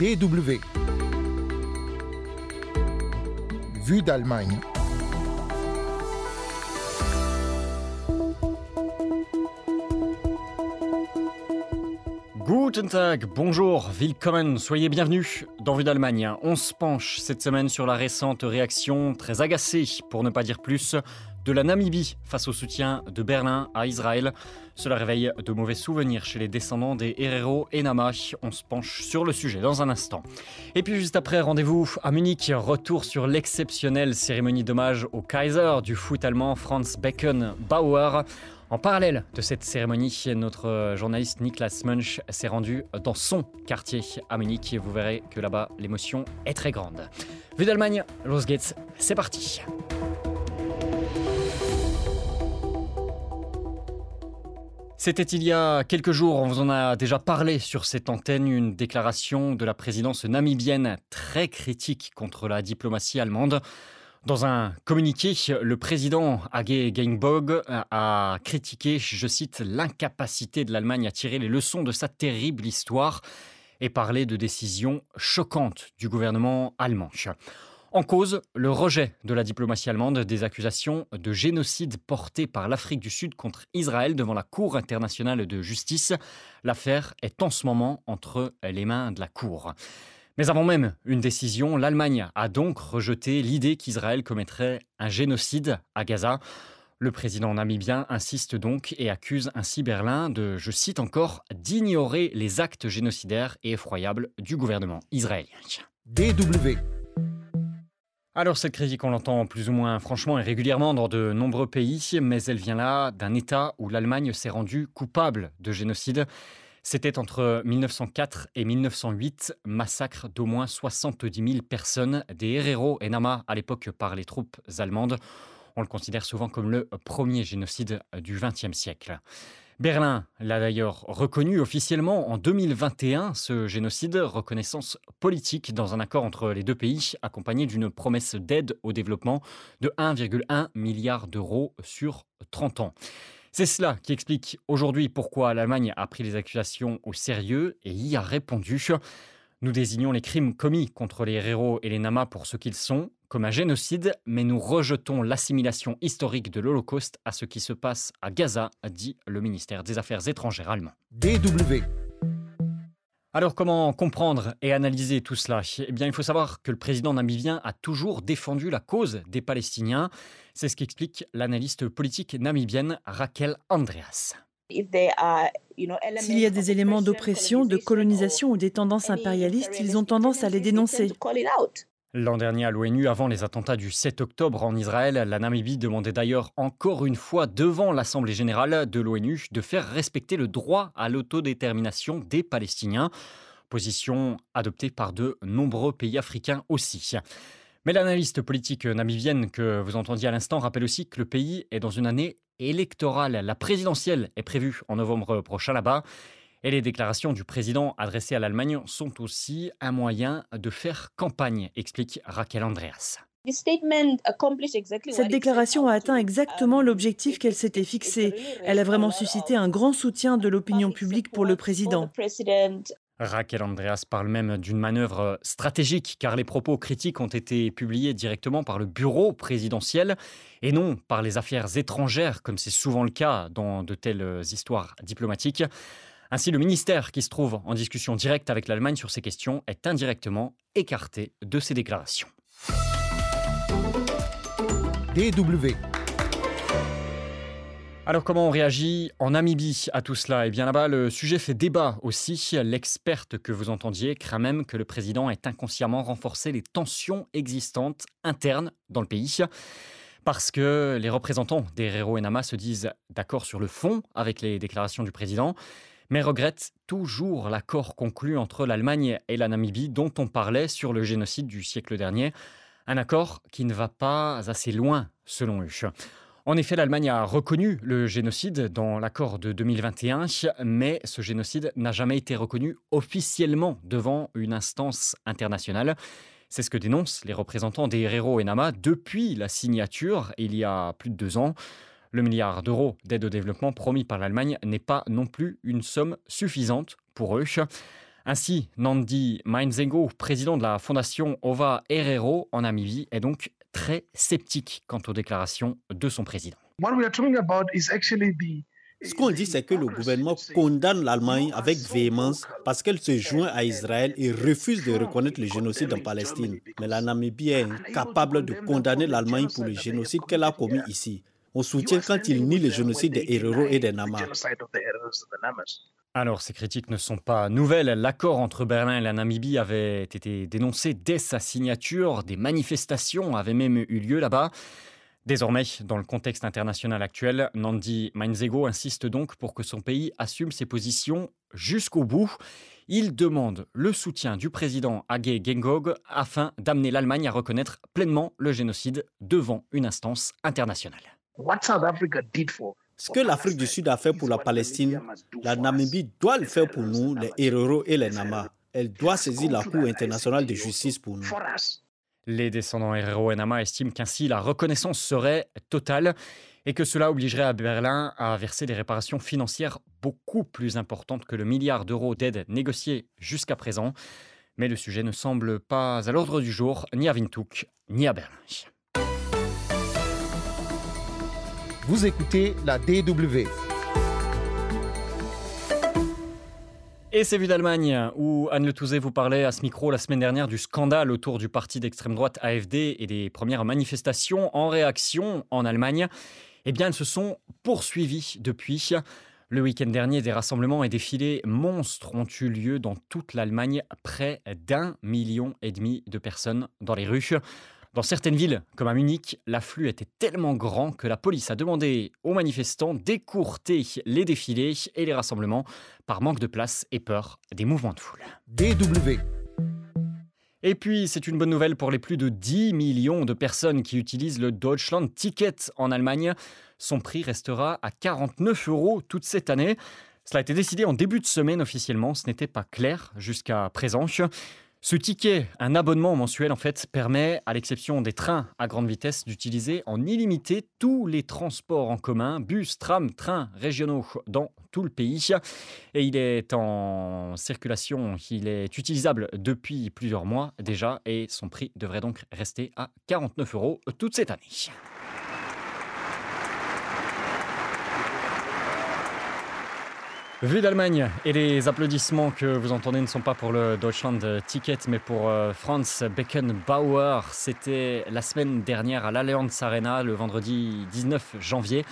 DW. Vue d'Allemagne. Guten Tag, bonjour, willkommen, soyez bienvenus dans Vue d'Allemagne. On se penche cette semaine sur la récente réaction très agacée, pour ne pas dire plus, de la Namibie face au soutien de Berlin à Israël. Cela réveille de mauvais souvenirs chez les descendants des Herero et Nama. On se penche sur le sujet dans un instant. Et puis juste après, rendez-vous à Munich. Retour sur l'exceptionnelle cérémonie d'hommage au Kaiser du foot allemand Franz Beckenbauer. En parallèle de cette cérémonie, notre journaliste Niklas Munch s'est rendu dans son quartier à Munich et vous verrez que là-bas, l'émotion est très grande. Vue d'Allemagne, Los Gates, c'est parti. C'était il y a quelques jours, on vous en a déjà parlé sur cette antenne, une déclaration de la présidence namibienne très critique contre la diplomatie allemande. Dans un communiqué, le président Hage Geingob a critiqué, je cite, l'incapacité de l'Allemagne à tirer les leçons de sa terrible histoire et parlé de décisions choquantes du gouvernement allemand. En cause, le rejet de la diplomatie allemande des accusations de génocide portées par l'Afrique du Sud contre Israël devant la Cour internationale de justice. L'affaire est en ce moment entre les mains de la Cour. Mais avant même une décision, l'Allemagne a donc rejeté l'idée qu'Israël commettrait un génocide à Gaza. Le président namibien insiste donc et accuse ainsi Berlin de, je cite encore, d'ignorer les actes génocidaires et effroyables du gouvernement israélien. DW. Alors cette critique, on l'entend plus ou moins franchement et régulièrement dans de nombreux pays, mais elle vient là d'un État où l'Allemagne s'est rendue coupable de génocide. C'était entre 1904 et 1908, massacre d'au moins 70 000 personnes, des Herero et Nama à l'époque par les troupes allemandes. On le considère souvent comme le premier génocide du XXe siècle. Berlin l'a d'ailleurs reconnu officiellement en 2021, ce génocide, reconnaissance politique dans un accord entre les deux pays, accompagné d'une promesse d'aide au développement de 1,1 milliard d'euros sur 30 ans. C'est cela qui explique aujourd'hui pourquoi l'Allemagne a pris les accusations au sérieux et y a répondu. Nous désignons les crimes commis contre les héros et les Namas pour ce qu'ils sont, comme un génocide, mais nous rejetons l'assimilation historique de l'Holocauste à ce qui se passe à Gaza, a dit le ministère des Affaires étrangères allemand. DW. Alors comment comprendre et analyser tout cela? Eh bien il faut savoir que le président namibien a toujours défendu la cause des Palestiniens. C'est ce qu'explique l'analyste politique namibienne Raquel Andreas. S'il y a des éléments d'oppression, de colonisation ou des tendances impérialistes, ils ont tendance à les dénoncer. L'an dernier à l'ONU, avant les attentats du 7 octobre en Israël, la Namibie demandait d'ailleurs encore une fois devant l'Assemblée générale de l'ONU de faire respecter le droit à l'autodétermination des Palestiniens, position adoptée par de nombreux pays africains aussi. Mais l'analyste politique namibienne que vous entendiez à l'instant rappelle aussi que le pays est dans une année électorale. La présidentielle est prévue en novembre prochain là-bas et les déclarations du président adressées à l'Allemagne sont aussi un moyen de faire campagne, explique Raquel Andreas. Cette déclaration a atteint exactement l'objectif qu'elle s'était fixé. Elle a vraiment suscité un grand soutien de l'opinion publique pour le président. Raquel Andreas parle même d'une manœuvre stratégique car les propos critiques ont été publiés directement par le bureau présidentiel et non par les affaires étrangères comme c'est souvent le cas dans de telles histoires diplomatiques. Ainsi, le ministère qui se trouve en discussion directe avec l'Allemagne sur ces questions est indirectement écarté de ces déclarations. DW. Alors comment on réagit en Namibie à tout cela? Eh bien là-bas, le sujet fait débat aussi. L'experte que vous entendiez craint même que le président ait inconsciemment renforcé les tensions existantes internes dans le pays. Parce que les représentants des Rero et Nama se disent d'accord sur le fond avec les déclarations du président, mais regrette toujours l'accord conclu entre l'Allemagne et la Namibie dont on parlait sur le génocide du siècle dernier. Un accord qui ne va pas assez loin, selon eux. En effet, l'Allemagne a reconnu le génocide dans l'accord de 2021, mais ce génocide n'a jamais été reconnu officiellement devant une instance internationale. C'est ce que dénoncent les représentants des et Nama depuis la signature, il y a plus de deux ans. Le milliard d'euros d'aide au développement promis par l'Allemagne n'est pas non plus une somme suffisante pour eux. Ainsi, Nandi Mainzengo, président de la fondation Ova Herero en Namibie, est donc très sceptique quant aux déclarations de son président. Ce qu'on dit, c'est que le gouvernement condamne l'Allemagne avec véhémence parce qu'elle se joint à Israël et refuse de reconnaître le génocide en Palestine. Mais la Namibie est incapable de condamner l'Allemagne pour le génocide qu'elle a commis ici. On soutient quand il nie le génocide des Herero et des Namas. Alors, ces critiques ne sont pas nouvelles. L'accord entre Berlin et la Namibie avait été dénoncé dès sa signature. Des manifestations avaient même eu lieu là-bas. Désormais, dans le contexte international actuel, Nandi Mainzego insiste donc pour que son pays assume ses positions jusqu'au bout. Il demande le soutien du président Hage Gengog afin d'amener l'Allemagne à reconnaître pleinement le génocide devant une instance internationale. Ce que l'Afrique du Sud a fait pour la Palestine, la Namibie doit le faire pour nous, les Herero et les Nama. Elle doit saisir la Cour internationale de justice pour nous. Les descendants Herero et Nama estiment qu'ainsi la reconnaissance serait totale et que cela obligerait à Berlin à verser des réparations financières beaucoup plus importantes que le milliard d'euros d'aide négocié jusqu'à présent. Mais le sujet ne semble pas à l'ordre du jour, ni à Windhoek, ni à Berlin. Vous écoutez la DW. Et c'est vu d'Allemagne, où Anne Le Touzé vous parlait à ce micro la semaine dernière du scandale autour du parti d'extrême droite AFD et des premières manifestations en réaction en Allemagne. Eh bien, elles se sont poursuivies depuis. Le week-end dernier, des rassemblements et défilés monstres ont eu lieu dans toute l'Allemagne, près d'un million et demi de personnes dans les rues. Dans certaines villes, comme à Munich, l'afflux était tellement grand que la police a demandé aux manifestants d'écourter les défilés et les rassemblements par manque de place et peur des mouvements de foule. DW. Et puis, c'est une bonne nouvelle pour les plus de 10 millions de personnes qui utilisent le Deutschland Ticket en Allemagne. Son prix restera à 49 euros toute cette année. Cela a été décidé en début de semaine officiellement, ce n'était pas clair jusqu'à présent. Ce ticket, un abonnement mensuel en fait, permet, à l'exception des trains à grande vitesse, d'utiliser en illimité tous les transports en commun, bus, tram, trains régionaux dans tout le pays. Et il est en circulation, il est utilisable depuis plusieurs mois déjà et son prix devrait donc rester à 49 euros toute cette année. Vue d'Allemagne et les applaudissements que vous entendez ne sont pas pour le Deutschland Ticket mais pour euh, Franz Beckenbauer. C'était la semaine dernière à l'Allianz Arena le vendredi 19 janvier.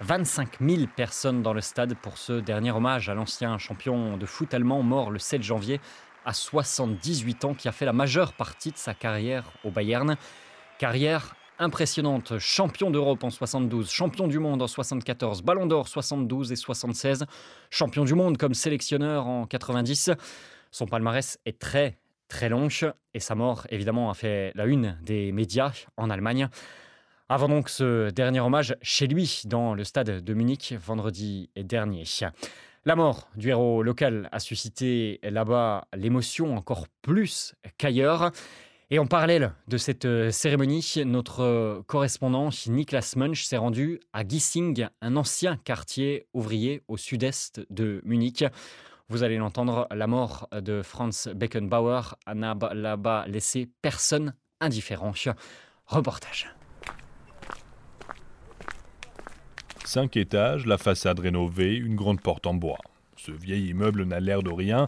25 000 personnes dans le stade pour ce dernier hommage à l'ancien champion de foot allemand mort le 7 janvier à 78 ans qui a fait la majeure partie de sa carrière au Bayern. Carrière impressionnante. Champion d'Europe en 72, champion du monde en 74, Ballon d'Or 72 et 76, champion du monde comme sélectionneur en 90. Son palmarès est très très long et sa mort évidemment a fait la une des médias en Allemagne. Avant donc ce dernier hommage chez lui dans le stade de Munich vendredi dernier. La mort du héros local a suscité là-bas l'émotion encore plus qu'ailleurs. Et en parallèle de cette euh, cérémonie, notre euh, correspondant Niklas Munch s'est rendu à Gissing, un ancien quartier ouvrier au sud-est de Munich. Vous allez l'entendre, la mort de Franz Beckenbauer n'a là-bas laissé personne indifférent. Reportage. Cinq étages, la façade rénovée, une grande porte en bois. Ce vieil immeuble n'a l'air de rien,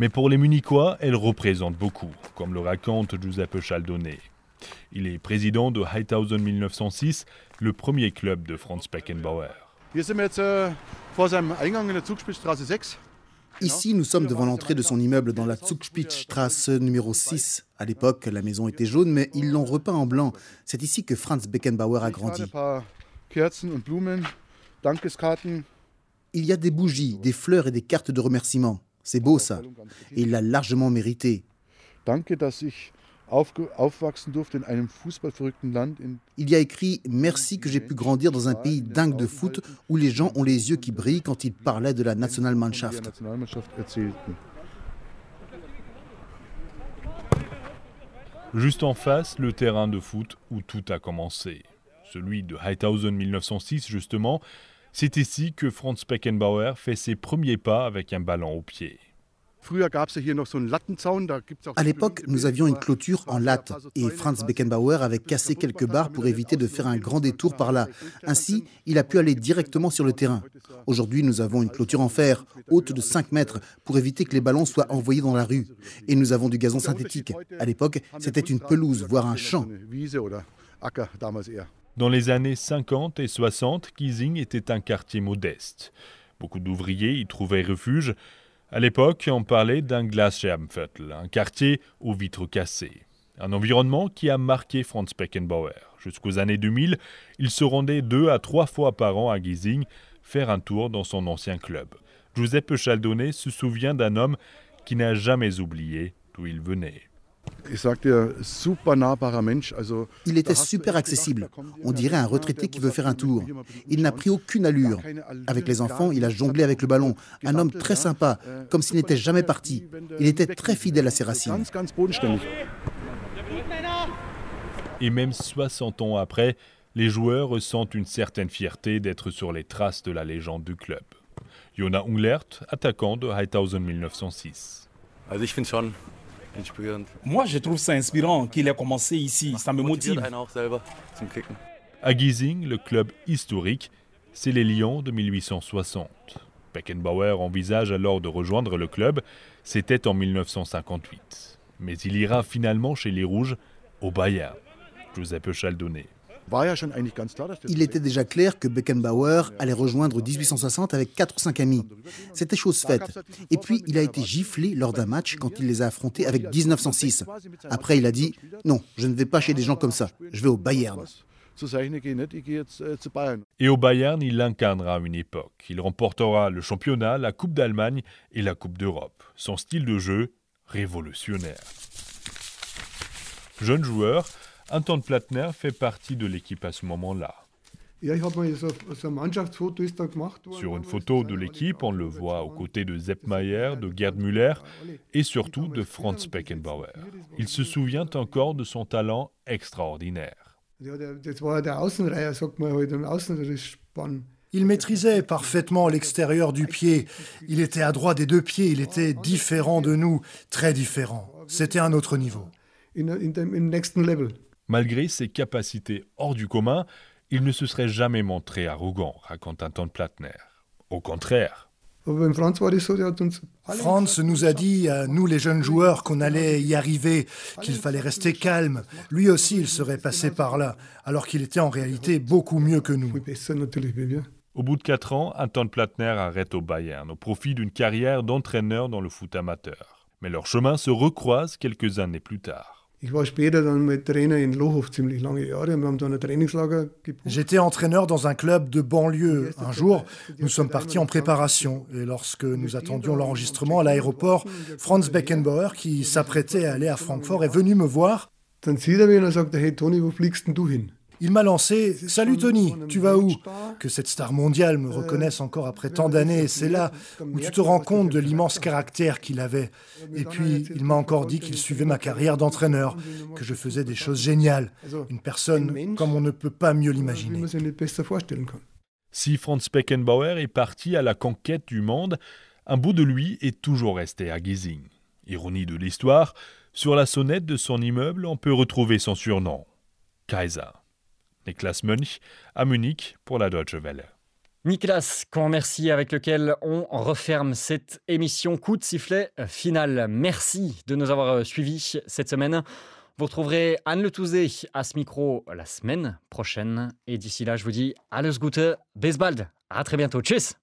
mais pour les Munichois, elle représente beaucoup, comme le raconte Giuseppe Chaldone. Il est président de Heithausen 1906, le premier club de Franz Beckenbauer. Äh, Ici, nous sommes devant l'entrée de son immeuble dans la Zugspitzstraße numéro 6. À l'époque, la maison était jaune, mais ils l'ont repeint en blanc. C'est ici que Franz Beckenbauer a grandi. Il y a des bougies, des fleurs et des cartes de remerciement. C'est beau ça. Et il l'a largement mérité. Il y a écrit Merci que j'ai pu grandir dans un pays dingue de foot où les gens ont les yeux qui brillent quand ils parlaient de la Nationalmannschaft. Juste en face, le terrain de foot où tout a commencé. Celui de Heithausen 1906, justement, c'est ici que Franz Beckenbauer fait ses premiers pas avec un ballon au pied. À l'époque, nous avions une clôture en latte et Franz Beckenbauer avait cassé quelques barres pour éviter de faire un grand détour par là. Ainsi, il a pu aller directement sur le terrain. Aujourd'hui, nous avons une clôture en fer, haute de 5 mètres, pour éviter que les ballons soient envoyés dans la rue. Et nous avons du gazon synthétique. À l'époque, c'était une pelouse, voire un champ. Dans les années 50 et 60, Kiesing était un quartier modeste. Beaucoup d'ouvriers y trouvaient refuge. À l'époque, on parlait d'un Glasscherbenviertel, un quartier aux vitres cassées. Un environnement qui a marqué Franz Beckenbauer. Jusqu'aux années 2000, il se rendait deux à trois fois par an à Giesing faire un tour dans son ancien club. Giuseppe Chaldone se souvient d'un homme qui n'a jamais oublié d'où il venait. Il était super accessible. On dirait un retraité qui veut faire un tour. Il n'a pris aucune allure. Avec les enfants, il a jonglé avec le ballon. Un homme très sympa, comme s'il n'était jamais parti. Il était très fidèle à ses racines. Et même 60 ans après, les joueurs ressentent une certaine fierté d'être sur les traces de la légende du club. Jonas Unglert, attaquant de Heithausen 1906. Moi, je trouve ça inspirant qu'il ait commencé ici. Ça me motive. À Giesing, le club historique, c'est les Lions de 1860. Beckenbauer envisage alors de rejoindre le club. C'était en 1958. Mais il ira finalement chez les Rouges au Bayern. Giuseppe Chaldone. Il était déjà clair que Beckenbauer allait rejoindre 1860 avec 4 ou 5 amis. C'était chose faite. Et puis, il a été giflé lors d'un match quand il les a affrontés avec 1906. Après, il a dit Non, je ne vais pas chez des gens comme ça. Je vais au Bayern. Et au Bayern, il incarnera une époque. Il remportera le championnat, la Coupe d'Allemagne et la Coupe d'Europe. Son style de jeu, révolutionnaire. Jeune joueur, Anton Plattner fait partie de l'équipe à ce moment-là. Sur une photo de l'équipe, on le voit aux côtés de Sepp Mayer, de Gerd Müller et surtout de Franz Beckenbauer. Il se souvient encore de son talent extraordinaire. Il maîtrisait parfaitement l'extérieur du pied. Il était à droit des deux pieds. Il était différent de nous, très différent. C'était un autre niveau. Malgré ses capacités hors du commun, il ne se serait jamais montré arrogant, raconte Anton Plattner. Au contraire. Franz nous a dit, à nous les jeunes joueurs, qu'on allait y arriver, qu'il fallait rester calme. Lui aussi, il serait passé par là, alors qu'il était en réalité beaucoup mieux que nous. Au bout de quatre ans, Anton Plattner arrête au Bayern au profit d'une carrière d'entraîneur dans le foot amateur. Mais leurs chemins se recroisent quelques années plus tard. J'étais entraîneur dans un club de banlieue. Un jour, nous sommes partis en préparation. Et lorsque nous attendions l'enregistrement à l'aéroport, Franz Beckenbauer, qui s'apprêtait à aller à Francfort, est venu me voir. Il m'a lancé Salut Tony, tu vas où? Que cette star mondiale me reconnaisse encore après tant d'années, c'est là où tu te rends compte de l'immense caractère qu'il avait. Et puis, il m'a encore dit qu'il suivait ma carrière d'entraîneur, que je faisais des choses géniales. Une personne comme on ne peut pas mieux l'imaginer. Si Franz Beckenbauer est parti à la conquête du monde, un bout de lui est toujours resté à Giesing. Ironie de l'histoire, sur la sonnette de son immeuble, on peut retrouver son surnom, Kaiser. Niklas Mönch à Munich pour la Deutsche Welle. Nicolas, qu'on remercie, avec lequel on referme cette émission coup de sifflet final. Merci de nous avoir suivis cette semaine. Vous retrouverez Anne Le Touzé à ce micro la semaine prochaine. Et d'ici là, je vous dis alles Gute, bis bald. À très bientôt. Tschüss.